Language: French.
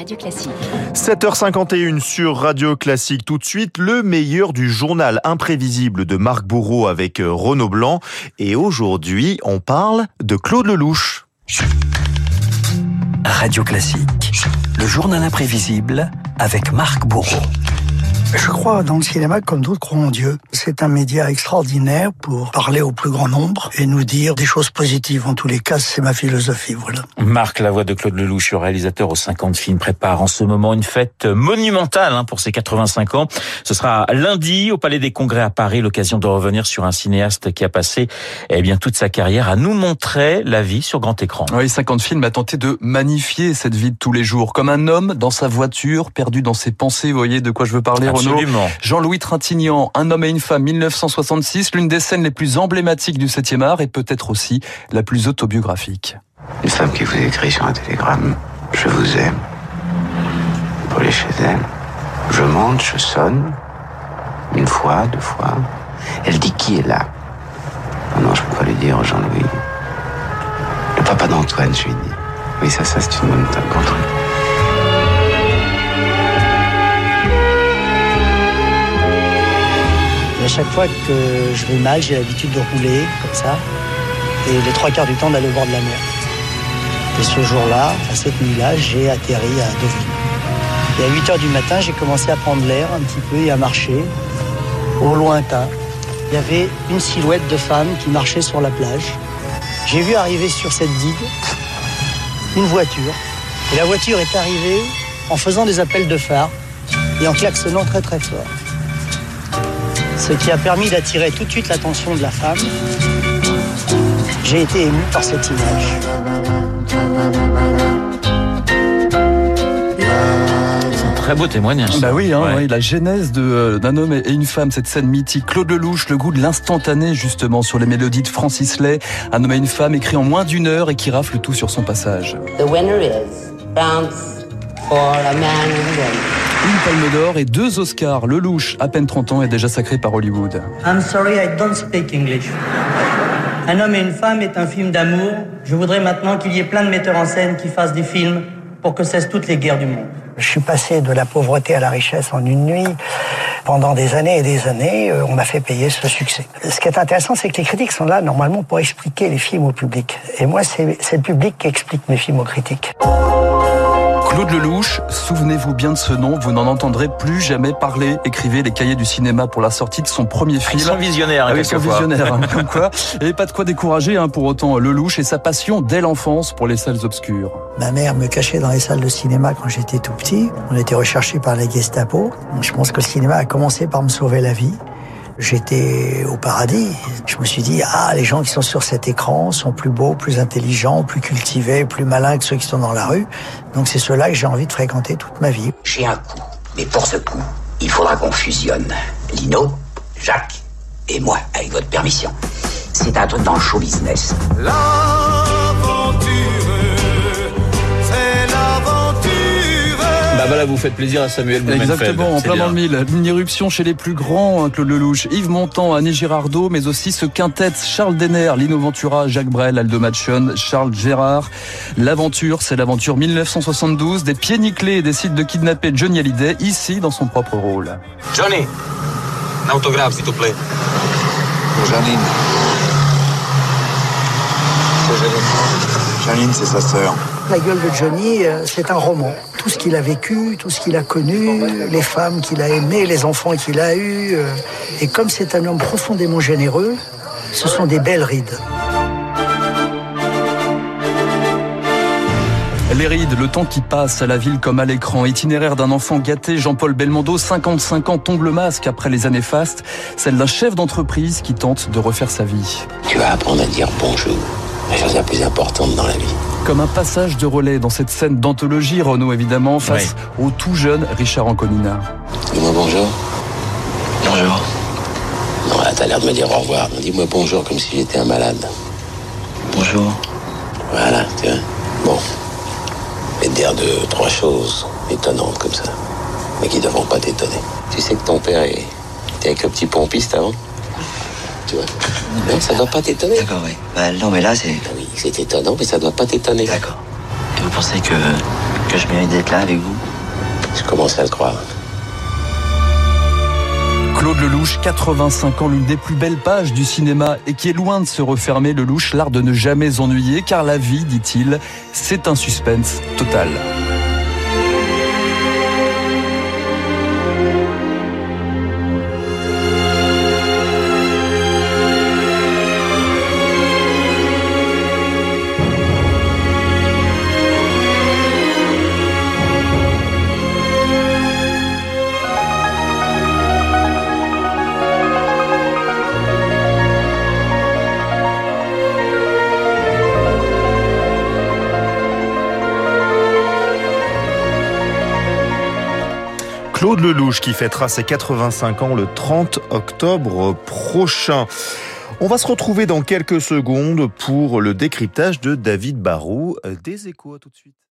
Radio Classique. 7h51 sur Radio Classique. Tout de suite, le meilleur du journal imprévisible de Marc Bourreau avec euh, Renaud Blanc. Et aujourd'hui, on parle de Claude Lelouch. Radio Classique, le journal imprévisible avec Marc Bourreau. Je crois dans le cinéma comme d'autres croient en Dieu. C'est un média extraordinaire pour parler au plus grand nombre et nous dire des choses positives. En tous les cas, c'est ma philosophie, voilà. Marc, la voix de Claude Lelouch, réalisateur aux 50 films, prépare en ce moment une fête monumentale hein, pour ses 85 ans. Ce sera lundi au Palais des Congrès à Paris, l'occasion de revenir sur un cinéaste qui a passé eh bien toute sa carrière à nous montrer la vie sur grand écran. Oui, 50 films a tenté de magnifier cette vie de tous les jours, comme un homme dans sa voiture, perdu dans ses pensées. Vous voyez de quoi je veux parler, Absolument. Jean-Louis Trintignant, Un homme et une femme, 1966, l'une des scènes les plus emblématiques du 7e art et peut-être aussi la plus autobiographique. Une femme qui vous écrit sur un télégramme Je vous aime. Pour aller chez elle. Je monte, je sonne. Une fois, deux fois. Elle dit qui est là? Ah non, je peux pas lui dire, Jean-Louis. Le papa d'Antoine, je lui dis. Oui, ça, ça, c'est une bonne contre Et à chaque fois que je vais mal, j'ai l'habitude de rouler comme ça. Et les trois quarts du temps d'aller au bord de la mer. Et ce jour-là, à cette nuit-là, j'ai atterri à Deauville. Et à 8 heures du matin, j'ai commencé à prendre l'air un petit peu et à marcher au lointain. Il y avait une silhouette de femme qui marchait sur la plage. J'ai vu arriver sur cette digue une voiture. Et la voiture est arrivée en faisant des appels de phare et en klaxonnant très très fort. Ce qui a permis d'attirer tout de suite l'attention de la femme. J'ai été ému par cette image. Très beau témoignage. Bah oui, hein, Ouais. oui, la genèse de, euh, d'un homme et une femme, cette scène mythique. Claude Lelouch, le goût de l'instantané justement sur les mélodies de Francis Lay, un homme et une femme écrit en moins d'une heure et qui rafle tout sur son passage. The winner is France for a man and woman. Une palme d'or et deux Oscars. Lelouch, à peine 30 ans, est déjà sacré par Hollywood. I'm sorry, I don't speak English. Un homme et une femme est un film d'amour. Je voudrais maintenant qu'il y ait plein de metteurs en scène qui fassent des films pour que cessent toutes les guerres du monde. Je suis passé de la pauvreté à la richesse en une nuit. Pendant des années et des années, euh, on m'a fait payer ce succès. Ce qui est intéressant, c'est que les critiques sont là normalement pour expliquer les films au public. Et moi, c'est c'est le public qui explique mes films aux critiques. Claude Lelouch, souvenez-vous bien de ce nom, vous n'en entendrez plus jamais parler. Écrivez les cahiers du cinéma pour la sortie de son premier film. Ils sont visionnaires, hein, Ah oui, ils sont visionnaires, hein, comme quoi. Et pas de quoi décourager hein, pour autant Lelouch et sa passion dès l'enfance pour les salles obscures. Ma mère me cachait dans les salles de cinéma quand j'étais tout petit. On était recherchés par la Gestapo. Je pense que le cinéma a commencé par me sauver la vie. J'étais au paradis. Je me suis dit, ah, les gens qui sont sur cet écran sont plus beaux, plus intelligents, plus cultivés, plus malins que ceux qui sont dans la rue. Donc c'est ceux-là que j'ai envie de fréquenter toute ma vie. J'ai un coup, mais pour ce coup, il faudra qu'on fusionne. Lino, Jacques et moi, avec votre permission. C'est un truc dans le show business. Bah voilà, vous faites plaisir à Samuel Blumenfeld. Exactement, en plein bien. dans le mille. Une irruption chez les plus grands, hein, Claude Lelouch, Yves Montand, Annie Girardot, mais aussi ce quintet Charles Denner, Lino Ventura, Jacques Brel, Aldo Machon, Charles Gérard. L'aventure, c'est l'aventure 1972, des pieds nickelés et décide de kidnapper Johnny Hallyday, ici dans son propre rôle. Johnny, un autographe, s'il te plaît. Pour Janine. Pour Janine. Janine, c'est sa sœur. La gueule de Johnny, euh, c'est un roman. Tout ce qu'il a vécu, tout ce qu'il a connu, les femmes qu'il a aimées, les enfants qu'il a eus. euh, Et comme c'est un homme profondément généreux, ce sont des belles rides. Les rides, le temps qui passe à la ville comme à l'écran, itinéraire d'un enfant gâté, Jean-Paul Belmondo, 55 ans, tombe le masque après les années fastes, celle d'un chef d'entreprise qui tente de refaire sa vie. Tu vas apprendre à dire bonjour. La chose la plus importante dans la vie. Comme un passage de relais dans cette scène d'anthologie, Renaud évidemment, face au tout jeune Richard Anconina. Dis-moi bonjour. Bonjour. Non, là, t'as l'air de me dire au revoir. Dis-moi bonjour comme si j'étais un malade. Bonjour. Voilà, tu vois. Bon. Je vais te dire deux, trois choses étonnantes comme ça. Mais qui ne devront pas t'étonner. Tu sais que ton père est- était avec le petit pompiste avant? Tu vois Non, ça doit pas t'étonner. D'accord, oui. Bah, non, mais là, c'est. Ah oui, c'est étonnant, mais ça doit pas t'étonner. D'accord. vous pensez que, que je mérite d'être là avec vous? Je commence à le croire. Claude Lelouch, 85 ans, l'une des plus belles pages du cinéma et qui est loin de se refermer. Lelouch, l'art de ne jamais ennuyer, car la vie, dit-il, c'est un suspense total. Claude Lelouch qui fêtera ses 85 ans le 30 octobre prochain. On va se retrouver dans quelques secondes pour le décryptage de David Barou des échos. Tout de suite.